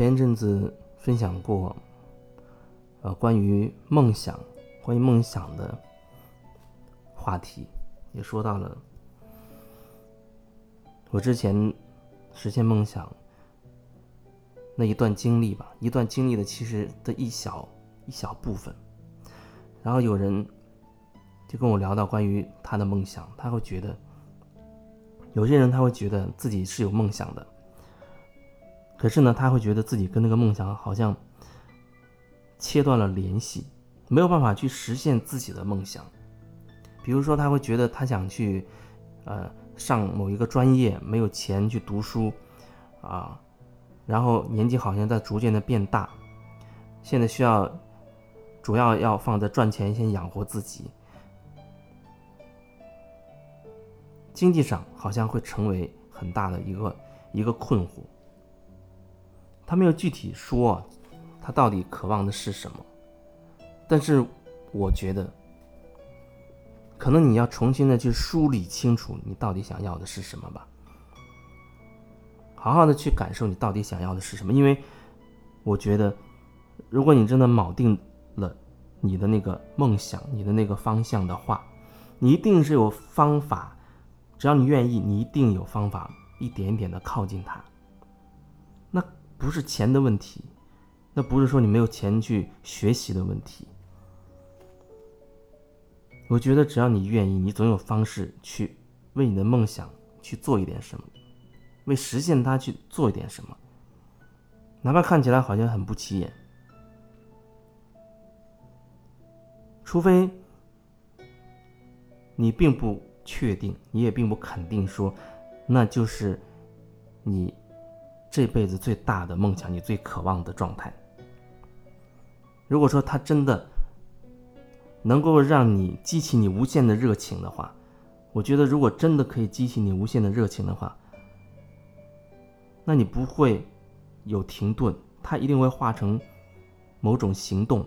前一阵子分享过，呃，关于梦想，关于梦想的话题，也说到了我之前实现梦想那一段经历吧，一段经历的其实的一小一小部分。然后有人就跟我聊到关于他的梦想，他会觉得有些人他会觉得自己是有梦想的。可是呢，他会觉得自己跟那个梦想好像切断了联系，没有办法去实现自己的梦想。比如说，他会觉得他想去，呃，上某一个专业，没有钱去读书，啊，然后年纪好像在逐渐的变大，现在需要主要要放在赚钱，先养活自己，经济上好像会成为很大的一个一个困惑。他没有具体说，他到底渴望的是什么，但是我觉得，可能你要重新的去梳理清楚你到底想要的是什么吧，好好的去感受你到底想要的是什么，因为我觉得，如果你真的铆定了你的那个梦想、你的那个方向的话，你一定是有方法，只要你愿意，你一定有方法一点一点的靠近它。不是钱的问题，那不是说你没有钱去学习的问题。我觉得只要你愿意，你总有方式去为你的梦想去做一点什么，为实现它去做一点什么，哪怕看起来好像很不起眼。除非你并不确定，你也并不肯定说，那就是你。这辈子最大的梦想，你最渴望的状态。如果说他真的能够让你激起你无限的热情的话，我觉得如果真的可以激起你无限的热情的话，那你不会有停顿，它一定会化成某种行动，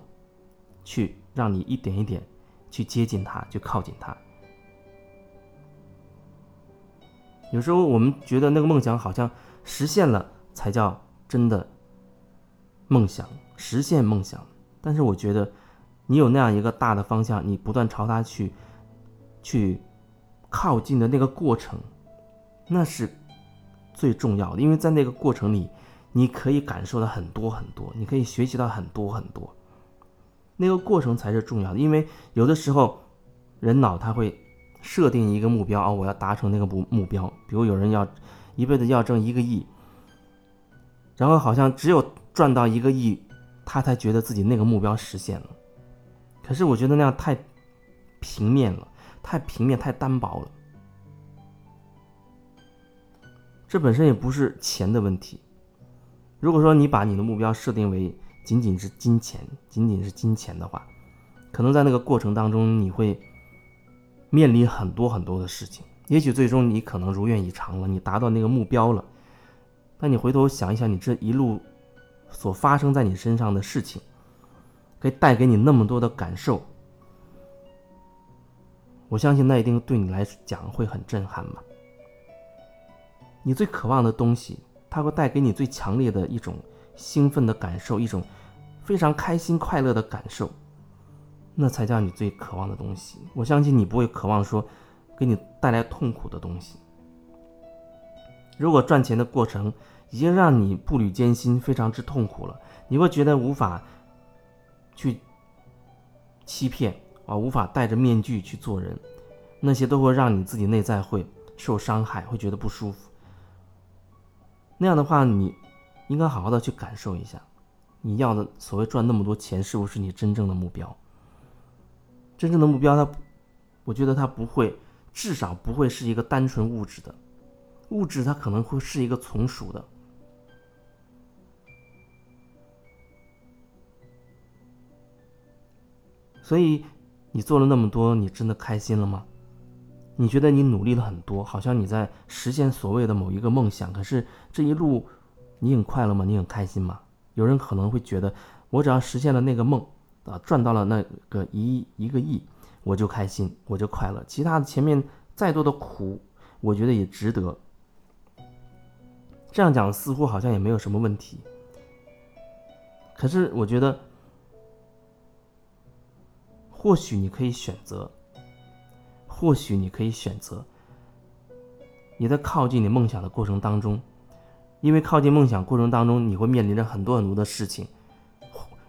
去让你一点一点去接近它，去靠近它。有时候我们觉得那个梦想好像实现了。才叫真的梦想实现梦想，但是我觉得你有那样一个大的方向，你不断朝它去去靠近的那个过程，那是最重要的，因为在那个过程里，你可以感受到很多很多，你可以学习到很多很多，那个过程才是重要的。因为有的时候人脑他会设定一个目标啊，我要达成那个目目标，比如有人要一辈子要挣一个亿。然后好像只有赚到一个亿，他才觉得自己那个目标实现了。可是我觉得那样太平面了，太平面，太单薄了。这本身也不是钱的问题。如果说你把你的目标设定为仅仅是金钱，仅仅是金钱的话，可能在那个过程当中你会面临很多很多的事情。也许最终你可能如愿以偿了，你达到那个目标了。那你回头想一想，你这一路所发生在你身上的事情，可以带给你那么多的感受，我相信那一定对你来讲会很震撼吧。你最渴望的东西，它会带给你最强烈的一种兴奋的感受，一种非常开心快乐的感受，那才叫你最渴望的东西。我相信你不会渴望说给你带来痛苦的东西。如果赚钱的过程，已经让你步履艰辛，非常之痛苦了。你会觉得无法去欺骗啊，无法戴着面具去做人，那些都会让你自己内在会受伤害，会觉得不舒服。那样的话，你应该好好的去感受一下，你要的所谓赚那么多钱，是不是你真正的目标？真正的目标，它，我觉得它不会，至少不会是一个单纯物质的，物质它可能会是一个从属的。所以，你做了那么多，你真的开心了吗？你觉得你努力了很多，好像你在实现所谓的某一个梦想。可是这一路，你很快乐吗？你很开心吗？有人可能会觉得，我只要实现了那个梦，啊，赚到了那个一亿一个亿，我就开心，我就快乐。其他的前面再多的苦，我觉得也值得。这样讲似乎好像也没有什么问题，可是我觉得，或许你可以选择，或许你可以选择，你在靠近你梦想的过程当中，因为靠近梦想过程当中，你会面临着很多很多的事情，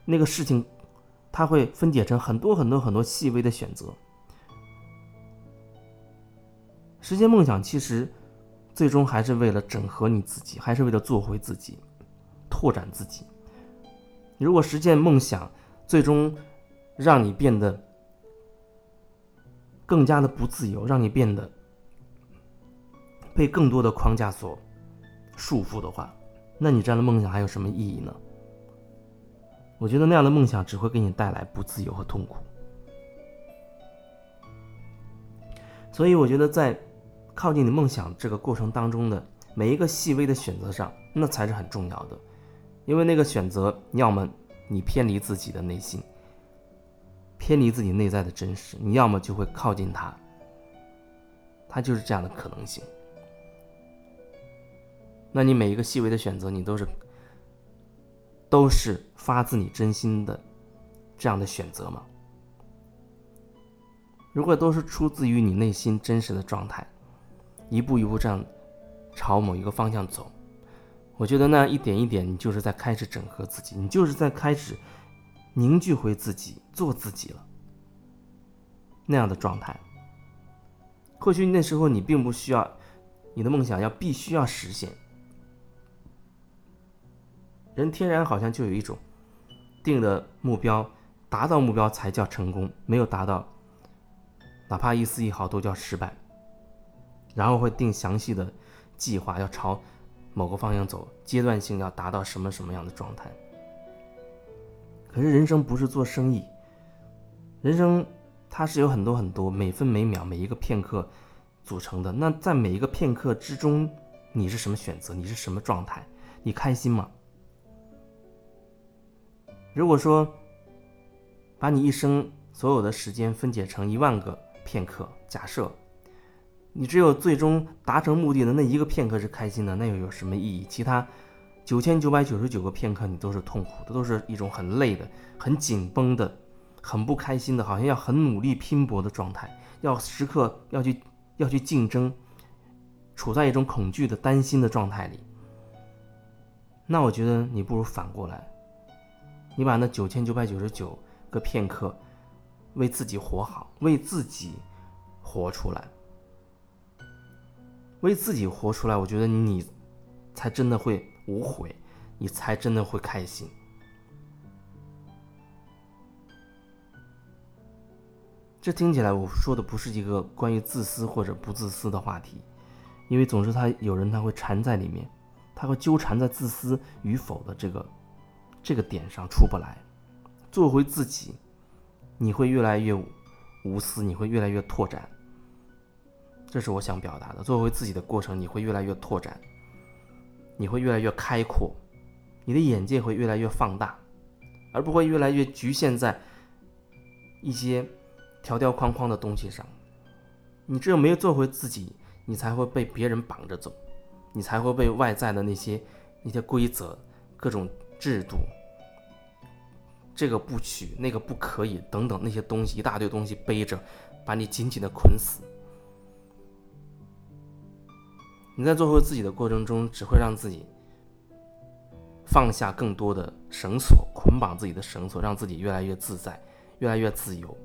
那个事情，它会分解成很多很多很多细微的选择。实现梦想其实，最终还是为了整合你自己，还是为了做回自己，拓展自己。如果实现梦想，最终让你变得更加的不自由，让你变得被更多的框架所束缚的话，那你这样的梦想还有什么意义呢？我觉得那样的梦想只会给你带来不自由和痛苦。所以，我觉得在靠近你梦想这个过程当中的每一个细微的选择上，那才是很重要的。因为那个选择，要么你偏离自己的内心，偏离自己内在的真实；你要么就会靠近他，他就是这样的可能性。那你每一个细微的选择，你都是都是发自你真心的这样的选择吗？如果都是出自于你内心真实的状态，一步一步这样朝某一个方向走。我觉得那一点一点，你就是在开始整合自己，你就是在开始凝聚回自己，做自己了。那样的状态，或许那时候你并不需要你的梦想要必须要实现。人天然好像就有一种定的目标，达到目标才叫成功，没有达到，哪怕一丝一毫都叫失败。然后会定详细的计划，要朝。某个方向走，阶段性要达到什么什么样的状态？可是人生不是做生意，人生它是有很多很多每分每秒每一个片刻组成的。那在每一个片刻之中，你是什么选择？你是什么状态？你开心吗？如果说把你一生所有的时间分解成一万个片刻，假设。你只有最终达成目的的那一个片刻是开心的，那又有什么意义？其他九千九百九十九个片刻你都是痛苦的，都是一种很累的、很紧绷的、很不开心的，好像要很努力拼搏的状态，要时刻要去要去竞争，处在一种恐惧的、担心的状态里。那我觉得你不如反过来，你把那九千九百九十九个片刻为自己活好，为自己活出来。为自己活出来，我觉得你才真的会无悔，你才真的会开心。这听起来我说的不是一个关于自私或者不自私的话题，因为总是他有人他会缠在里面，他会纠缠在自私与否的这个这个点上出不来。做回自己，你会越来越无私，你会越来越拓展。这是我想表达的。做回自己的过程，你会越来越拓展，你会越来越开阔，你的眼界会越来越放大，而不会越来越局限在一些条条框框的东西上。你只有没有做回自己，你才会被别人绑着走，你才会被外在的那些那些规则、各种制度，这个不取，那个不可以等等那些东西，一大堆东西背着，把你紧紧的捆死。你在做回自己的过程中，只会让自己放下更多的绳索，捆绑自己的绳索，让自己越来越自在，越来越自由。